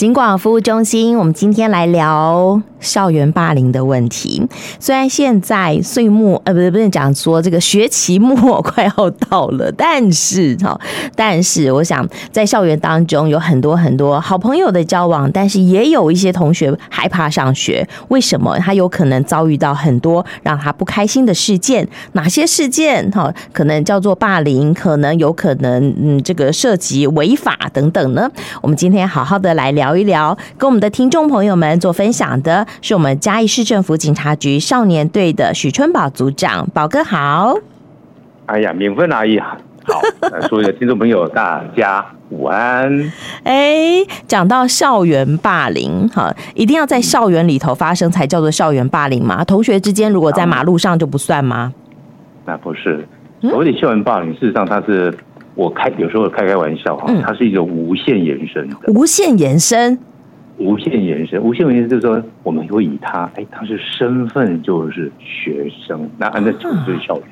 警广服务中心，我们今天来聊。校园霸凌的问题。虽然现在岁末，呃，不是不是讲说这个学期末快要到了，但是哈，但是我想在校园当中有很多很多好朋友的交往，但是也有一些同学害怕上学。为什么？他有可能遭遇到很多让他不开心的事件。哪些事件？哈，可能叫做霸凌，可能有可能嗯，这个涉及违法等等呢？我们今天好好的来聊一聊，跟我们的听众朋友们做分享的是我们嘉义市政府警察局少年队的许春宝组长，宝哥好。哎呀，敏芬阿姨好，所有的听众朋友大家午安。哎，讲到校园霸凌，哈，一定要在校园里头发生才叫做校园霸凌吗？同学之间如果在马路上就不算吗？那不是，所谓的校园霸凌，事实上它是。我开有时候开开玩笑哈，它是一种无限延伸的。无限延伸，无限延伸，无限延伸就是说，我们会以他，哎，他是身份就是学生，那按照就是校园。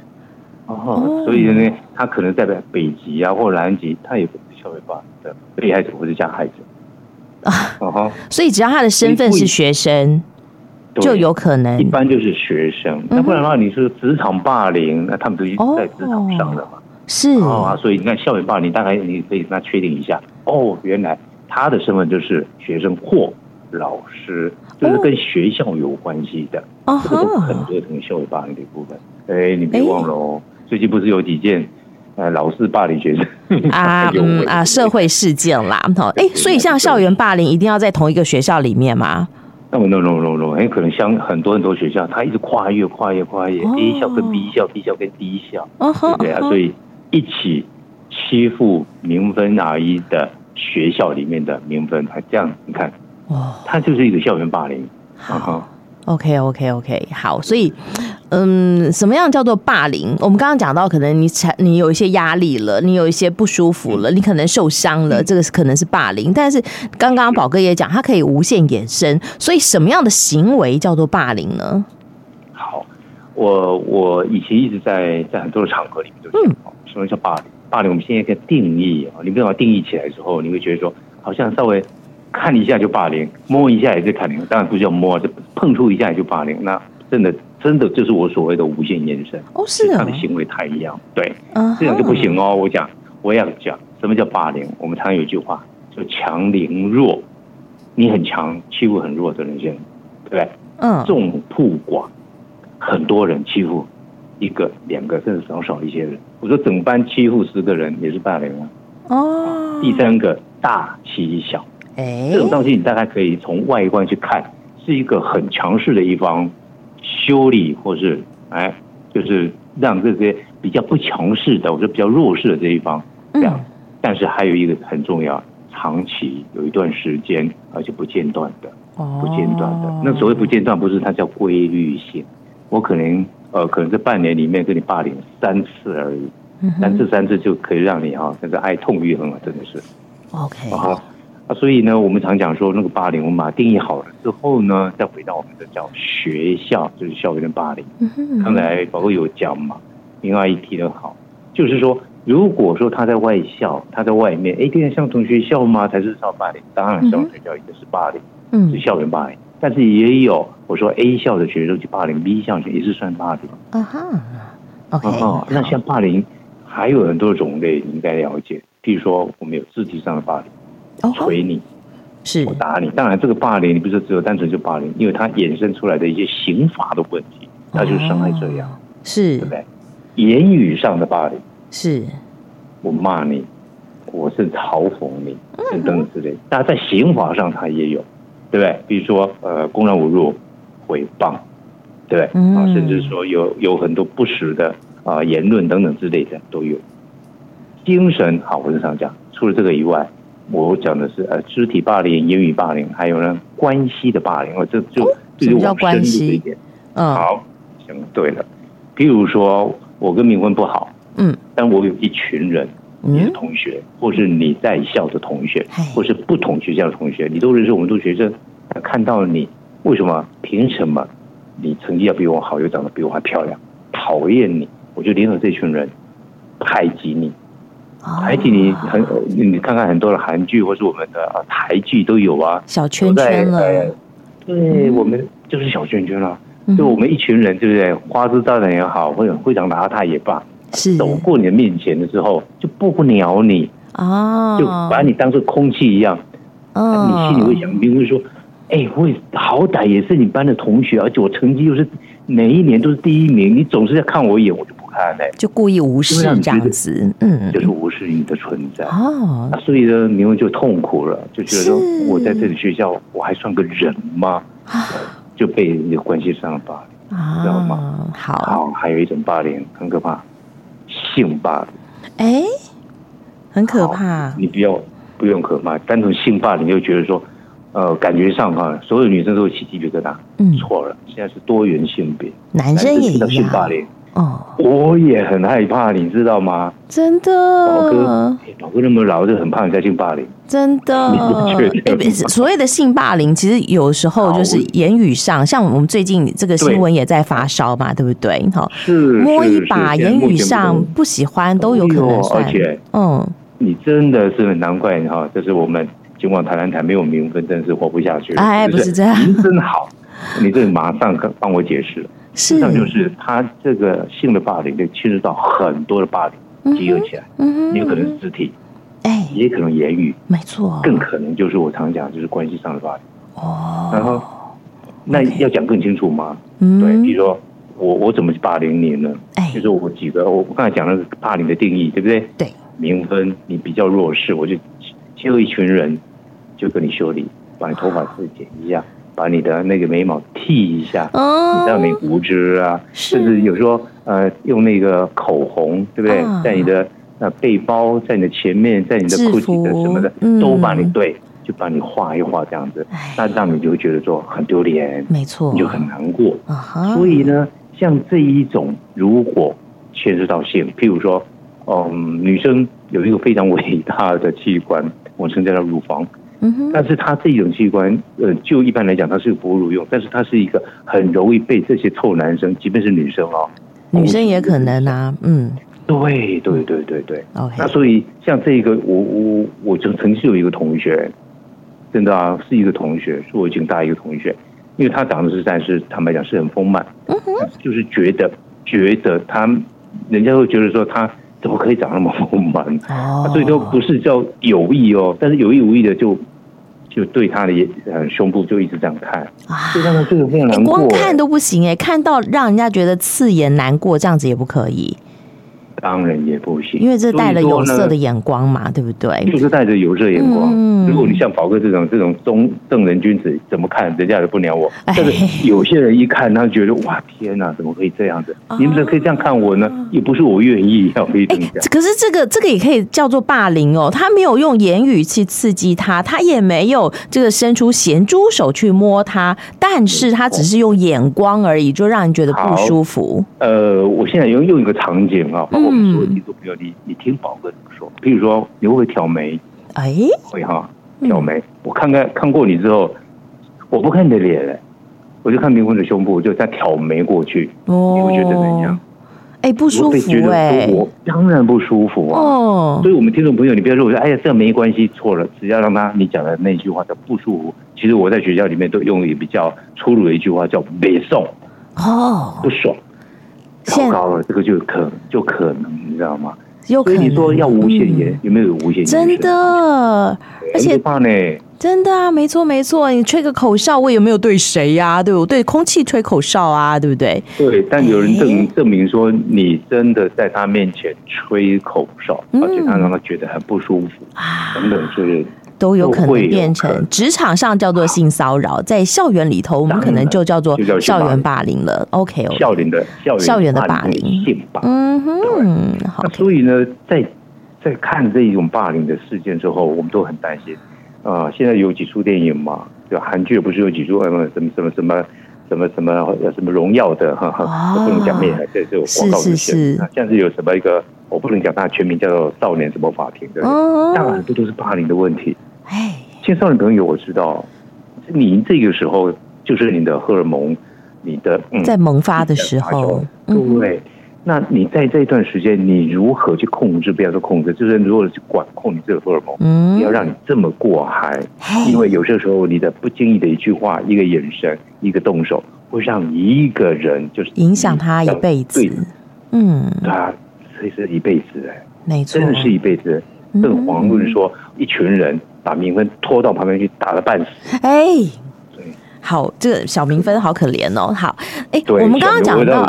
哦，所以呢，他可能代表北极啊或南极，他也不是校园霸凌的被害者或是加害者。啊。哦，所以只要他的身份是学生，就有可能。一般就是学生，那不然的话，你说职场霸凌，那他们都已经在职场上的嘛。是。啊，所以你看校园霸凌，大概你可以跟他确定一下哦，原来他的身份就是学生或老师，就是跟学校有关系的，哦、这个都很多同校园霸凌的一部分。哎，你别忘了哦，最近不是有几件呃老师霸凌学生啊，嗯啊，社会事件啦，哈，哎，所以像校园霸凌一定要在同一个学校里面吗？那么 no no no no，很可能像很多很多学校，他一直跨越跨越跨越、哦、，A 校跟 B 校，B 校跟 D 校，哦、对不对啊？所以。一起欺负明芬阿姨的学校里面的名分，他这样你看，哦，他就是一个校园霸凌。好，OK OK OK，好，所以，嗯，什么样叫做霸凌？我们刚刚讲到，可能你才你有一些压力了，你有一些不舒服了，你可能受伤了，这个是可能是霸凌。但是刚刚宝哥也讲，它可以无限延伸，所以什么样的行为叫做霸凌呢？好，我我以前一直在在很多的场合里面就嗯。什么叫霸凌？霸凌我们现在可以定义啊，你没有办法定义起来之后，你会觉得说，好像稍微看一下就霸凌，摸一下也是霸凌，当然不叫摸，就碰触一下也就霸凌。那真的真的就是我所谓的无限延伸哦，是他的行为太一样，对，这样就不行哦。我讲，我要讲什么叫霸凌？我们常有一句话，叫强凌弱，你很强，欺负很弱的人先，对不对？嗯，众不寡，很多人欺负。一个、两个，甚至少少一些人。我说整班欺负十个人也是霸凌啊。哦。第三个大欺小，哎，这种东西你大概可以从外观去看，是一个很强势的一方修理，或是哎，就是让这些比较不强势的，或者比较弱势的这一方这样。但是还有一个很重要，长期有一段时间而且不间断的，不间断的。那所谓不间断，不是它叫规律性，我可能。呃，可能这半年里面跟你霸凌三次而已，三次三次就可以让你哈，那个哀痛欲横啊，真的是。OK。好，啊，所以呢，我们常讲说那个霸凌，我们把它定义好了之后呢，再回到我们的叫学校，就是校园的霸凌。刚才宝哥有讲嘛，明阿姨提得好，就是说，如果说他在外校，他在外面，哎，变成像同学校吗？才是校霸凌？当然，像学校也是霸凌，嗯，是校园霸凌。但是也有我说 A 校的学生去霸凌 B 校学，也是算霸凌。啊哈，OK。那像霸凌还有很多种类，你应该了解。譬如说，我们有肢体上的霸凌，捶你，是我打你。当然，这个霸凌你不是只有单纯就霸凌，因为它衍生出来的一些刑罚的问题，它就是伤害这样，是，对不对？言语上的霸凌是，我骂你，我是嘲讽你，等等之类。但在刑法上，它也有。对不对？比如说，呃，公然侮辱、诽谤，对不对？啊，甚至说有有很多不实的啊言论等等之类的都有。精神好，我是常讲，除了这个以外，我讲的是呃肢体霸凌、言语霸凌，还有呢关系的霸凌。我这就就是往深入一点。嗯，好，行，对了。比如说，我跟明芬不好，嗯，但我有一群人。你的同学，或是你在校的同学，或是不同学校的同学，你都认识我们都学生。看到你，为什么？凭什么？你成绩要比我好，又长得比我还漂亮？讨厌你，我就联合这群人排挤你。排挤你很，你看看很多的韩剧或是我们的台剧都有啊，小圈圈了。对，我们就是小圈圈了，就我们一群人，对不对？花枝招展也好，或者非常邋遢也罢，是走过你的面前的时候就不鸟你啊，就把你当做空气一样。嗯，你心里会想，比如说，哎，我好歹也是你班的同学，而且我成绩又是每一年都是第一名，你总是要看我一眼，我就不看嘞。就故意无视这样子，嗯，就是无视你的存在哦。那所以呢，明文就痛苦了，就觉得说我在这里学校我还算个人吗？就被那个关系上了霸凌，知道吗？好，还有一种霸凌很可怕，性霸凌。哎，很可怕。你不要不用可怕，单纯性霸凌就觉得说，呃，感觉上哈，所有女生都会起鸡皮疙瘩。嗯，错了，现在是多元性别，男生也一样。性霸凌。哦，我也很害怕，你知道吗？真的，宝哥，宝哥那么老，就很怕人家性霸凌。真的，你不觉得？所谓的性霸凌，其实有时候就是言语上，像我们最近这个新闻也在发烧嘛，对不对？哈，是摸一把，言语上不喜欢都有可能算。而且，嗯，你真的是难怪哈，就是我们今晚谈谈谈没有名分，但是活不下去。哎，不是这样，您真好，你这马上帮我解释。实际上就是他这个性的霸凌，就牵涉到很多的霸凌集合起来，嗯，也有可能是肢体，哎，也可能言语，没错，更可能就是我常讲，就是关系上的霸凌。哦，然后那要讲更清楚吗？嗯，对，比如说我我怎么去霸凌你呢？哎，就是我几个，我刚才讲的霸凌的定义，对不对？对，名分你比较弱势，我就结合一群人就跟你修理，把你头发自己剪一下。把你的那个眉毛剃一下，你知道没胡子啊，甚至有时候呃用那个口红，对不对？在你的呃背包，在你的前面，在你的裤子的什么的，都把你对，就把你画一画这样子，那让你就会觉得说很丢脸，没错，你就很难过。所以呢，像这一种如果牵涉到性，譬如说，嗯，女生有一个非常伟大的器官，我称叫做乳房。嗯哼，但是它这种器官，呃，就一般来讲，它是哺乳用，但是它是一个很容易被这些臭男生，即便是女生哦，女生也可能啊，嗯，对对对对对，OK，那所以像这个，我我我曾曾经有一个同学，真的啊，是一个同学，是我已经大一个同学，因为他长得实在是坦白讲是很丰满，嗯哼，就是觉得觉得他，人家会觉得说他。怎么可以长那么丰满？哦，所以都不是叫有意哦，但是有意无意的就就对他的呃胸部就一直这样看，就让他这个非常难过。光看都不行哎，看到让人家觉得刺眼难过，这样子也不可以。当然也不行，因为这带了有色的眼光嘛，对不对？就是带着有色眼光。嗯，如果你像宝哥这种这种中正人君子，怎么看人家都不鸟我。但是有些人一看，他觉得哇天哪，怎么可以这样子？你们怎么可以这样看我呢？也不是我愿意要可以这样。可是这个这个也可以叫做霸凌哦。他没有用言语去刺激他，他也没有这个伸出咸猪手去摸他，但是他只是用眼光而已，就让人觉得不舒服。呃，我现在用用一个场景啊。我们说，你都不要你，你听宝哥怎么说？比如说，你会不会挑眉？哎，会哈，挑眉。我看看看过你之后，我不看你的脸，我就看灵魂的胸部，就再挑眉过去。哦，你会觉得怎样？哎，不舒服哎，我当然不舒服啊。哦，所以我们听众朋友，你不要说我说，哎呀，这没关系，错了，只要让他你讲的那句话叫不舒服。其实我在学校里面都用一个比较粗鲁的一句话叫“北宋”，哦，不爽。糟糕了，这个就可就可能，你知道吗？有可能。所以你说要无限延，嗯、有没有无限延？真的，而且怕呢。真的啊，没错没错。你吹个口哨，我也没有对谁呀、啊？对我对空气吹口哨啊，对不对？对，但有人证明证明说，你真的在他面前吹口哨，嗯、而且他让他觉得很不舒服啊，等等之类的。都有可能变成职场上叫做性骚扰，在校园里头，我们可能就叫做校园霸凌了。OK，校园的校园的霸凌，性霸凌。嗯哼，好。那所以呢，在在看这一种霸凌的事件之后，我们都很担心啊。现在有几出电影嘛？就韩剧不是有几出什么什么什么什么什么什么什么荣耀的哈哈，不能讲面，这是广告之前。像是有什么一个，我不能讲它全名叫做少年什么法庭的，当然很多都是霸凌的问题。哎，青少年朋友，我知道，你这个时候就是你的荷尔蒙，你的、嗯、在萌发的时候，对，那你在这段时间，你如何去控制？不要说控制，就是如何去管控你这个荷尔蒙，嗯，不要让你这么过嗨。因为有些时候，你的不经意的一句话、一个眼神、一个动手，会让一个人就是影响他一辈子。嗯，他其实一辈子哎，没错，真的是一辈子。这个黄论说，一群人把明芬拖到旁边去打了半死。哎。好，这个小明芬好可怜哦。好，哎，我们刚刚讲到，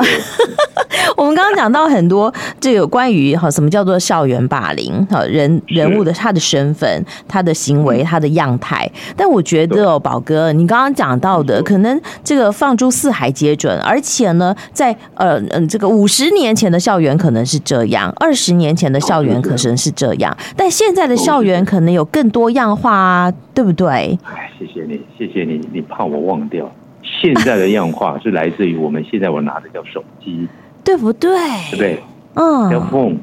我们刚刚讲到很多这个关于哈什么叫做校园霸凌，哈人人物的他的身份、他的行为、他的样态。但我觉得哦，宝哥，你刚刚讲到的，可能这个放诸四海皆准，而且呢，在呃嗯这个五十年前的校园可能是这样，二十年前的校园可能是这样，但现在的校园可能有更多样化啊，对不对？哎，谢谢你，谢谢你，你怕我。忘掉现在的样化是来自于我们现在我拿的叫手机，对不对？对不对？嗯，叫 phone，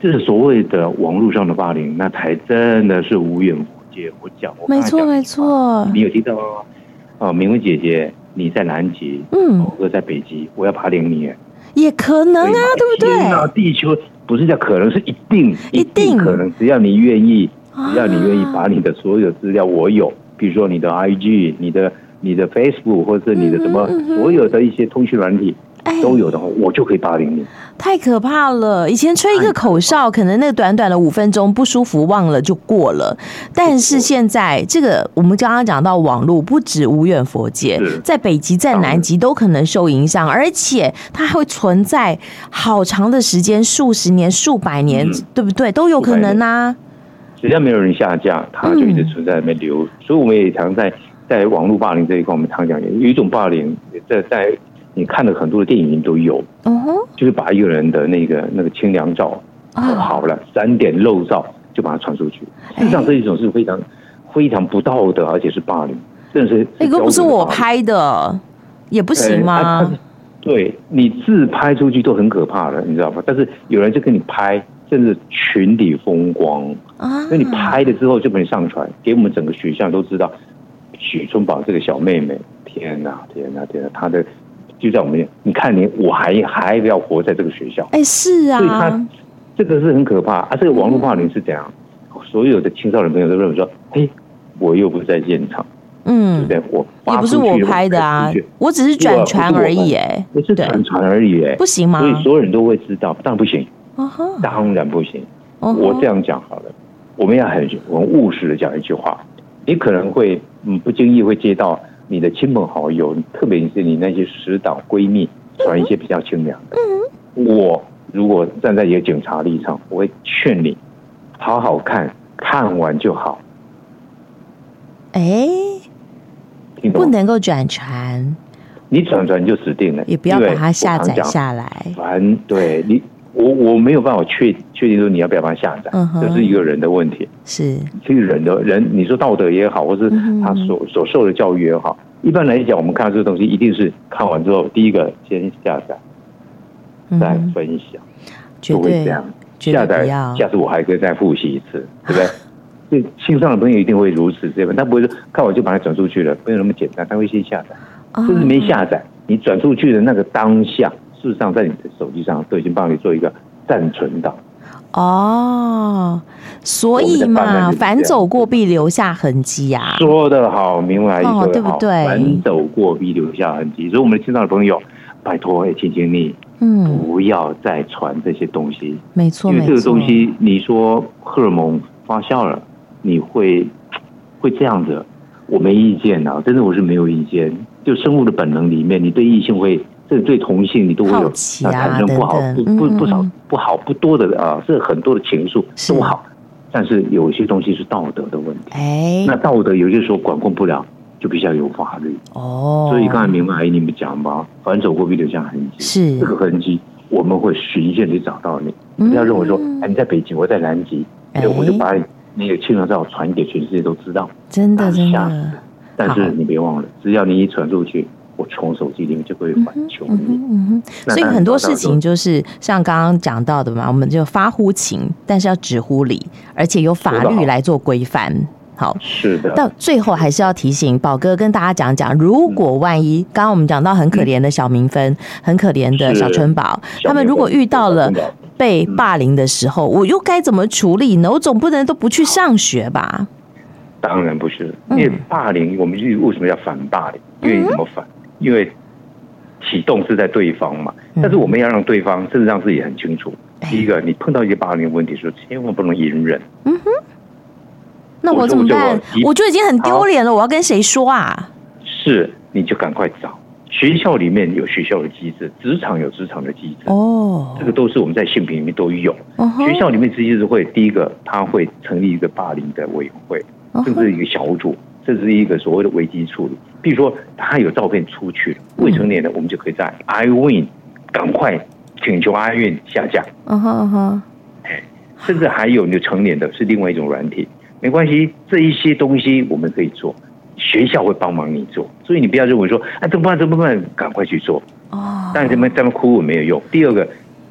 这是所谓的网络上的霸凌，那才真的是无远弗届。我讲，我没错没错，你有听到吗？哦，明慧姐姐你在南极，嗯，我在北极，我要霸凌你，也可能啊，对不对？那地球不是叫可能，是一定，一定可能，只要你愿意，只要你愿意把你的所有资料我有，比如说你的 IG，你的。你的 Facebook 或者你的什么所有的一些通讯软体都有的话，我就可以霸凌你。太可怕了！以前吹一个口哨，可能那短短的五分钟不舒服忘了就过了。但是现在这个，我们刚刚讲到网络，不止无远佛界，在北极、在南极都可能受影响，而且它还会存在好长的时间，数十年、数百年，对不对？都有可能啊。只要没有人下架，它就一直存在那边流。所以我们也常在。在网络霸凌这一块，我们常讲有一种霸凌，在在你看的很多的电影里都有，嗯哼，就是把一个人的那个那个清凉照，好了，三点漏照就把它传出去。事实上，这一种是非常非常不道德，而且是霸凌，甚至是那个不是我拍的，也不行吗？对，你自拍出去都很可怕的，你知道吗？但是有人就跟你拍，甚至群体风光啊，那你拍了之后就把你上传，给我们整个学校都知道。许春宝这个小妹妹，天哪，天哪，天哪！她的就在我们，你看你，我还还要活在这个学校，哎，是啊，所以他这个是很可怕啊。这个网络霸凌是怎样？所有的青少年朋友都认为说，嘿，我又不在现场，嗯，对不对？我也不是我拍的啊，我只是转传而已，哎，我是转传而已，哎，不行吗？所以所有人都会知道，当然不行，当然不行。我这样讲好了，我们要很我们务实的讲一句话。你可能会嗯不经意会接到你的亲朋好友，特别是你那些死党闺蜜传一些比较清凉的。我如果站在一个警察立场，我会劝你好好看，看完就好。哎，不能够转传，你转传就死定了，也不要把它下载下来。反对你。我我没有办法确确定说你要不要把它下载，这、嗯、是一个人的问题。是这个人的人，你说道德也好，或是他所、嗯、所受的教育也好，一般来讲，我们看到这个东西，一定是看完之后，第一个先下载，再分享，就会这样。下载，下次我还可以再复习一次，对不对？所以心上的朋友一定会如此这样，他不会说看完就把它转出去了，没有那么简单，他会先下载，甚至没下载，你转出去的那个当下。事实上，在你的手机上都已经帮你做一个暂存档。哦，所以嘛，反走过必留下痕迹啊。说得好，明白意思，对不对？反走过必留下痕迹。所以，我们的青少年朋友，拜托，哎，请请你，嗯，不要再传这些东西。没错，因为这个东西，你说荷尔蒙发酵了，你会会这样子，我没意见啊，真的我是没有意见。就生物的本能里面，你对异性会。这对同性你都会有啊产生不好不不不少不好不多的啊，这很多的情愫都好，但是有一些东西是道德的问题。哎，那道德有些时候管控不了，就比较有法律。哦，所以刚才明白阿姨你们讲吧，凡走过必留下痕迹。是这个痕迹，我们会循线去找到你。不要认为说，哎，你在北京，我在南极，哎，我就把你那个清凉照传给全世界都知道。真的真的，但是你别忘了，只要你一传出去。我从手机里面就会反求你，嗯嗯，所以很多事情就是像刚刚讲到的嘛，我们就发乎情，但是要止乎礼，而且有法律来做规范。好，是的。到最后还是要提醒宝哥跟大家讲讲，如果万一刚刚我们讲到很可怜的小明芬，很可怜的小春宝，他们如果遇到了被霸凌的时候，我又该怎么处理呢？我总不能都不去上学吧？当然不是，因为霸凌，我们就为什么要反霸凌？因为怎么反？因为启动是在对方嘛，但是我们要让对方，甚至让自己很清楚。第一个，你碰到一些霸凌的问题，说千万不能隐忍。嗯哼，那我怎么办？我就已经很丢脸了，我要跟谁说啊？是，你就赶快找。学校里面有学校的机制，职场有职场的机制。哦，这个都是我们在性平里面都有。学校里面机制会，第一个他会成立一个霸凌的委员会，甚至一个小组，这是一个所谓的危机处理。比如说，他有照片出去了，未成年的，我们就可以在 iWin 赶快请求 iWin 下架。嗯哼嗯哼，甚至还有你成年的，是另外一种软体，没关系，这一些东西我们可以做，学校会帮忙你做，所以你不要认为说，哎，怎么办？怎么办？赶快去做。哦，但是这么这么哭没有用。第二个，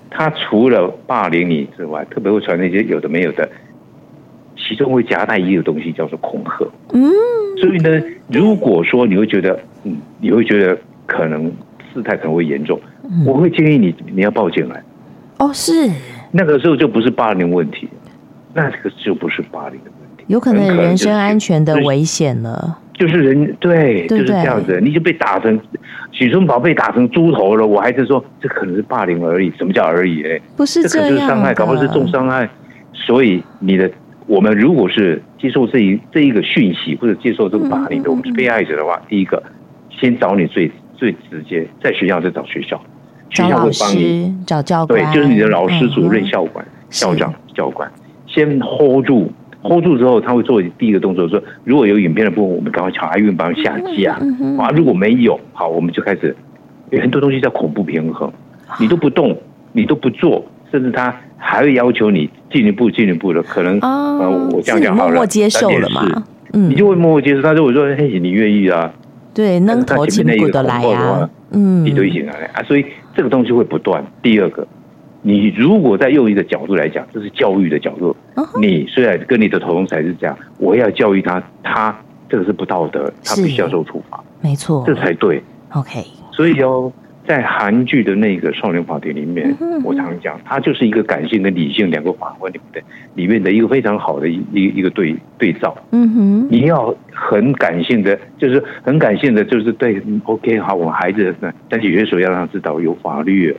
他除了霸凌你之外，特别会传那些有的没有的。其中会夹带一个东西叫做恐吓，嗯，所以呢，如果说你会觉得，嗯，你会觉得可能事态可能会严重，嗯，我会建议你你要报警来。哦，是，那个时候就不是霸凌问题，那个就不是霸凌的问题，有可能人身安全的危险了。就是人对，就是这样子，你就被打成许春宝被打成猪头了，我还是说这可能是霸凌而已。什么叫而已？哎，不是这样，这可能就是伤害，搞不好是重伤害。所以你的。我们如果是接受这一这一个讯息，或者接受这个霸凌的，我们是被害者的话，第一个先找你最最直接，在学校再找学校，学校会帮你。找教官，对，就是你的老师、主任、校管、校长、教官，先 hold 住，hold 住之后，他会做第一个动作，说如果有影片的部分，我们赶快抢 iWin 帮他下架。啊，如果没有，好，我们就开始有很多东西叫恐怖平衡，你都不动，你都不做。甚至他还会要求你进一步、进一步的，可能啊，我这样讲好了，默默接受了嘛，嗯，你就会默默接受。他就会说：“嘿，你愿意啊？”对，能投进步的来啊，嗯，你都已经来啊。所以这个东西会不断。第二个，你如果在用一个角度来讲，这是教育的角度。你虽然跟你的同才是这样，我要教育他，他这个是不道德，他必须要受处罚，没错，这才对。OK，所以哦。在韩剧的那个《少年法庭》里面，我常讲，它就是一个感性跟理性两个法官里面的里面的一个非常好的一一一个对对照。嗯哼，你要很感性的，就是很感性的，就是对，OK，好，我孩子，但是有些时候要让他知道有法律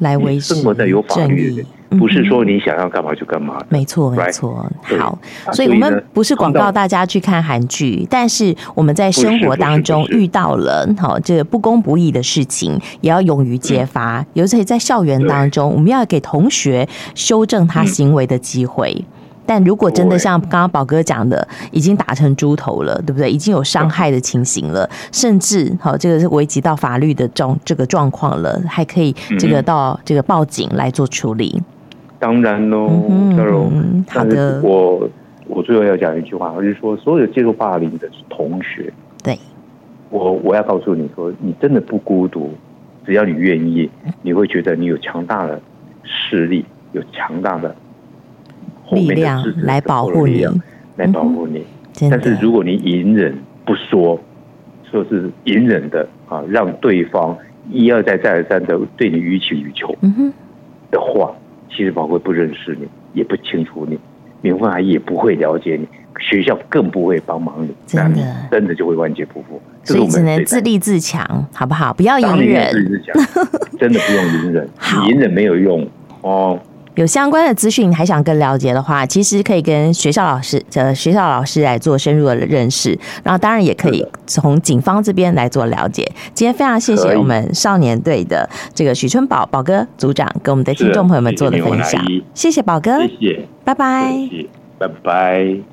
来维持，生活在有法律。不是说你想要干嘛就干嘛，没错没错。好，所以我们不是广告大家去看韩剧，但是我们在生活当中遇到了好这个不公不义的事情，也要勇于揭发。尤其在校园当中，我们要给同学修正他行为的机会。但如果真的像刚刚宝哥讲的，已经打成猪头了，对不对？已经有伤害的情形了，甚至好这个是危及到法律的状这个状况了，还可以这个到这个报警来做处理。当然喽，嘉荣、嗯，好的。我我最后要讲一句话，我就是说，所有接受霸凌的同学，对，我我要告诉你说，你真的不孤独，只要你愿意，你会觉得你有强大的势力，有强大的力量来保护你，来保护你。但是如果你隐忍不说，说是隐忍的啊，让对方一而再再而三的对你予取予求。其实宝贵不认识你，也不清楚你，明慧也不会了解你，学校更不会帮忙你，真的真的就会万劫不复。所以只能自立自强，好不好？不要隐忍，自立自强，真的不用隐忍，隐忍没有用哦。有相关的资讯，还想更了解的话，其实可以跟学校老师，呃，学校老师来做深入的认识。然后，当然也可以从警方这边来做了解。今天非常谢谢我们少年队的这个许春宝宝哥组长，跟我们的听众朋友们做的分享。谢谢宝哥，谢谢，拜拜，拜拜。